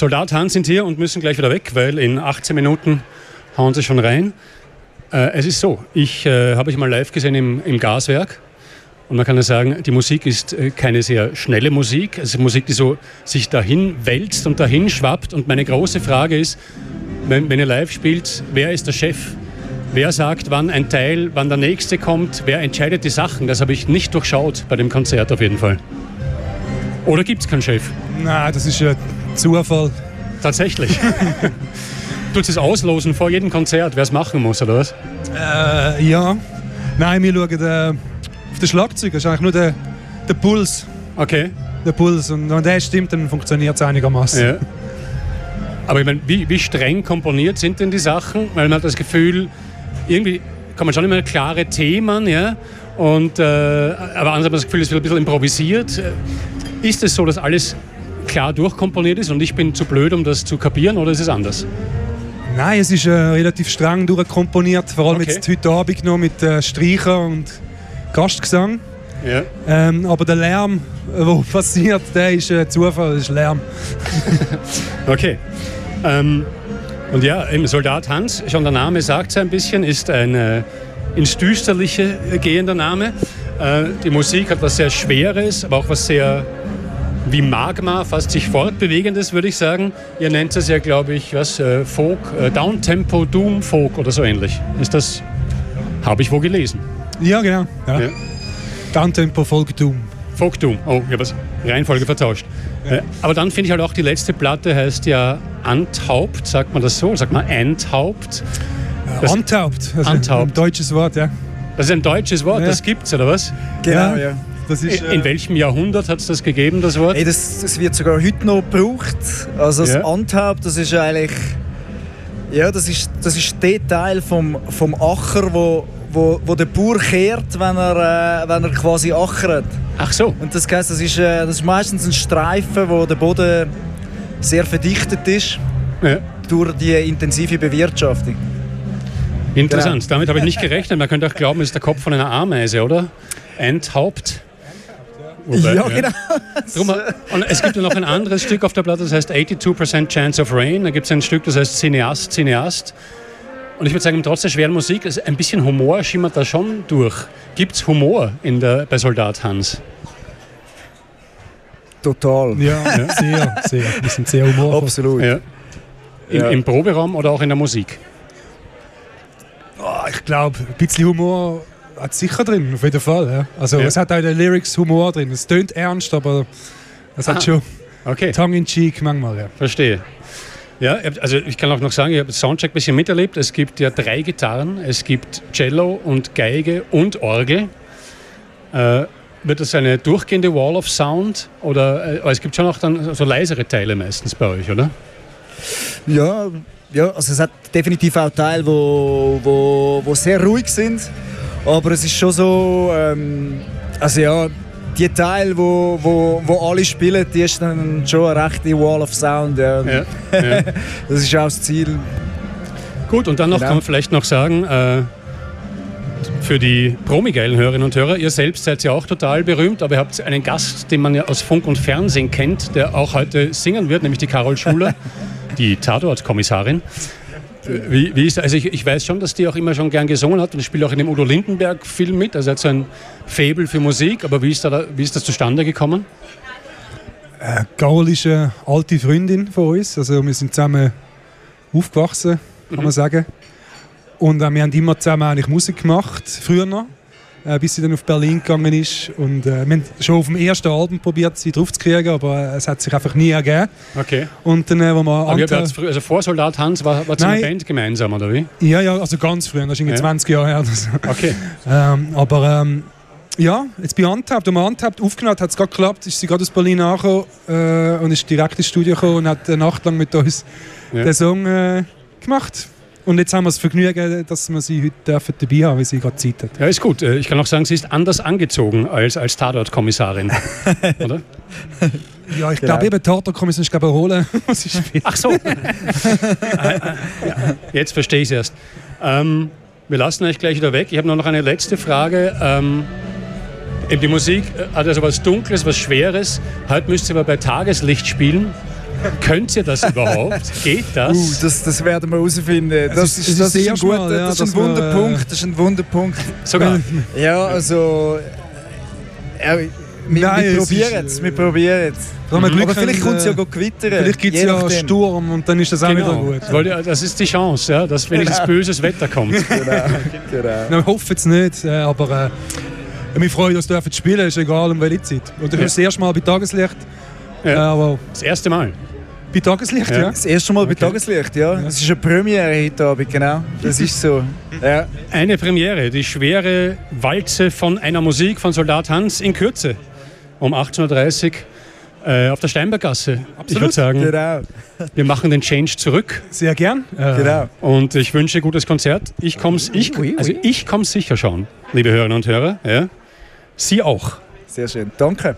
Soldat Hans sind hier und müssen gleich wieder weg, weil in 18 Minuten hauen sie schon rein. Äh, es ist so, ich äh, habe ich mal live gesehen im, im Gaswerk. Und man kann ja sagen, die Musik ist äh, keine sehr schnelle Musik. Es ist Musik, die so sich dahin wälzt und dahin schwappt. Und meine große Frage ist, wenn, wenn ihr live spielt, wer ist der Chef? Wer sagt, wann ein Teil, wann der nächste kommt? Wer entscheidet die Sachen? Das habe ich nicht durchschaut bei dem Konzert auf jeden Fall. Oder gibt es keinen Chef? Nein, das ist ja Zufall. Tatsächlich. Tut es auslosen vor jedem Konzert, wer es machen muss, oder was? Äh, ja. Nein, wir schauen äh, auf den Schlagzeug. Das ist eigentlich nur der, der Puls. Okay. Der Puls. Und wenn der stimmt, dann funktioniert es einigermaßen. Ja. Aber ich meine, wie, wie streng komponiert sind denn die Sachen? Weil man hat das Gefühl, irgendwie kann man schon immer klare Themen, ja. Und, äh, aber andererseits hat man das Gefühl, es wird ein bisschen improvisiert. Ist es so, dass alles klar durchkomponiert ist und ich bin zu blöd, um das zu kapieren, oder ist es anders? Nein, es ist äh, relativ streng durchkomponiert, vor allem okay. jetzt heute Abend noch mit äh, Streicher und Gastgesang. Ja. Ähm, aber der Lärm, der passiert, der ist äh, Zufall, das ist Lärm. okay. Ähm, und ja, im Soldat Hans, schon der Name sagt es ein bisschen, ist ein äh, ins Düsterliche gehender Name. Äh, die Musik hat was sehr Schweres, aber auch was sehr wie Magma, fast sich fortbewegendes, würde ich sagen. Ihr nennt es ja, glaube ich, was, äh, Folk, äh, Downtempo Doom Folk oder so ähnlich. Ist das, habe ich wo gelesen? Ja, genau. Ja. Ja. Downtempo Folk Doom. Folk Doom, oh, ich habe es Reihenfolge vertauscht. Ja. Äh, aber dann finde ich halt auch, die letzte Platte heißt ja Anthaupt, sagt man das so? Sagt man Anthaupt? Äh, Antaupt, also Antaupt. ein deutsches Wort, ja. Das ist ein deutsches Wort, das gibt es, oder was? Genau, ja. Ist, äh, in welchem Jahrhundert hat es das gegeben, das Wort? Ey, das, das, wird sogar heute noch gebraucht. Also das ja. Anthaupt, das ist eigentlich... Ja, das ist, das ist der Teil vom, vom Acher, wo, wo, wo der Bauer kehrt, wenn er, äh, wenn er quasi achert. Ach so. Und das heisst, das ist, äh, das ist meistens ein Streifen, wo der Boden sehr verdichtet ist ja. durch die intensive Bewirtschaftung. Interessant, genau. damit habe ich nicht gerechnet. Man könnte auch glauben, es ist der Kopf von einer Ameise, oder? Endhaupt. Wobei, ja, genau. Drum, und es gibt noch ein anderes Stück auf der Platte, das heißt 82% Chance of Rain. Da gibt es ein Stück, das heißt Cineast, Cineast. Und ich würde sagen, trotz der schweren Musik, ein bisschen Humor schimmert da schon durch. Gibt es Humor in der, bei Soldat Hans? Total. Ja, ja. sehr, sehr. Wir sind sehr humorvoll. Absolut. Ja. Im, ja. Im Proberaum oder auch in der Musik? Oh, ich glaube, ein bisschen Humor hat sicher drin, auf jeden Fall. Ja. Also ja. es hat auch in den Lyrics Humor drin. Es tönt ernst, aber es hat ah, schon okay. Tongue in Cheek manchmal. Ja. Verstehe. Ja, also ich kann auch noch sagen, ich habe das Soundcheck ein bisschen miterlebt. Es gibt ja drei Gitarren, es gibt Cello und Geige und Orgel. Äh, wird das eine durchgehende Wall of Sound oder äh, es gibt schon auch dann so leisere Teile meistens bei euch, oder? Ja, ja, also es hat definitiv auch Teile, wo, wo, wo sehr ruhig sind aber es ist schon so, ähm, also ja, die Teil, wo, wo, wo alle spielen, die ist dann schon eine rechte Wall of Sound. Ja. ja, ja. das ist auch das Ziel. Gut, und dann noch genau. kann man vielleicht noch sagen, äh, für die promigeilen Hörerinnen und Hörer, ihr selbst seid ja auch total berühmt, aber ihr habt einen Gast, den man ja aus Funk und Fernsehen kennt, der auch heute singen wird, nämlich die Carol Schuler, die Tatort-Kommissarin. Wie, wie ist, also ich, ich, weiß schon, dass die auch immer schon gern gesungen hat und ich spiele auch in dem Udo Lindenberg-Film mit. Also er hat so ein Faible für Musik. Aber wie ist, da, wie ist das zustande gekommen? Äh, Carol ist eine alte Freundin von uns. Also wir sind zusammen aufgewachsen, kann mhm. man sagen. Und äh, wir haben immer zusammen eigentlich Musik gemacht, früher noch äh, bis sie dann auf Berlin gegangen ist. Und äh, wir haben schon auf dem ersten Album probiert, sie drauf zu kriegen, aber äh, es hat sich einfach nie ergeben. Okay. Und dann, äh, wo wir aber früh, also vor Soldat Hans war, war eine Band gemeinsam, oder wie? Ja, ja, also ganz früh, das ist irgendwie ja. 20 Jahre her. Okay. ähm, aber ähm, ja, jetzt bei Untapped, man Untapped aufgenommen hat, hat es gerade geklappt, ist sie gerade aus Berlin angekommen äh, und ist direkt ins Studio gekommen und hat eine Nacht lang mit uns ja. den Song äh, gemacht. Und jetzt haben wir das Vergnügen, dass wir sie heute dürfen dabei haben, weil sie gerade Zeit hat. Ja, ist gut. Äh, ich kann auch sagen, sie ist anders angezogen als, als Tatort-Kommissarin. oder? Ja, ich glaube, eben Tatort-Kommissarin ist, glaube ich, Rolle, was. Ach so. ja, jetzt verstehe ich es erst. Ähm, wir lassen euch gleich wieder weg. Ich habe noch eine letzte Frage. Ähm, die Musik hat also was Dunkles, was Schweres. Heute müsst ihr aber bei Tageslicht spielen. Könnt ihr das überhaupt? Geht das? Uh, das, das werden wir herausfinden. Das, ist- das ist ein, guter, ja, das ist ein Wunderpunkt. äh, Das ist ein Wunderpunkt. Sogar. Ja, also. Ja, wir, Nein, wir probieren es. äh, Wir probieren es. Glück Aber vielleicht kommt es ja äh, gut gewittern. Vielleicht gibt es ja nachdem. Sturm und dann ist das auch Genau. wieder gut. Weil, Das ist die Chance, ja, dass wenigstens Genau. böses Wetter kommt. Genau, genau. Wir hoffen es nicht, äh, aber äh, wir freuen uns, dass wir spielen, ist egal um welche Zeit. Und ich Ja. das erste Mal bei Tageslicht, Ja. äh, aber Das erste Mal. bei Tageslicht, Ja. ja. Das erste Mal bei Okay. Tageslicht, ja. Es ist eine Premiere heute Abend, genau. Das ist so. Ja. Eine Premiere, die schwere Walze von einer Musik von Soldat Hans in Kürze um 18.30 Uhr äh, auf der Steinberggasse. Ich würde sagen, Genau, wir machen den Change zurück Sehr gern. Äh, genau. und ich wünsche ein gutes Konzert. Ich komme ich, also ich komm sicher schauen, liebe Hörerinnen und Hörer. Ja. Sie auch. Sehr schön. Danke.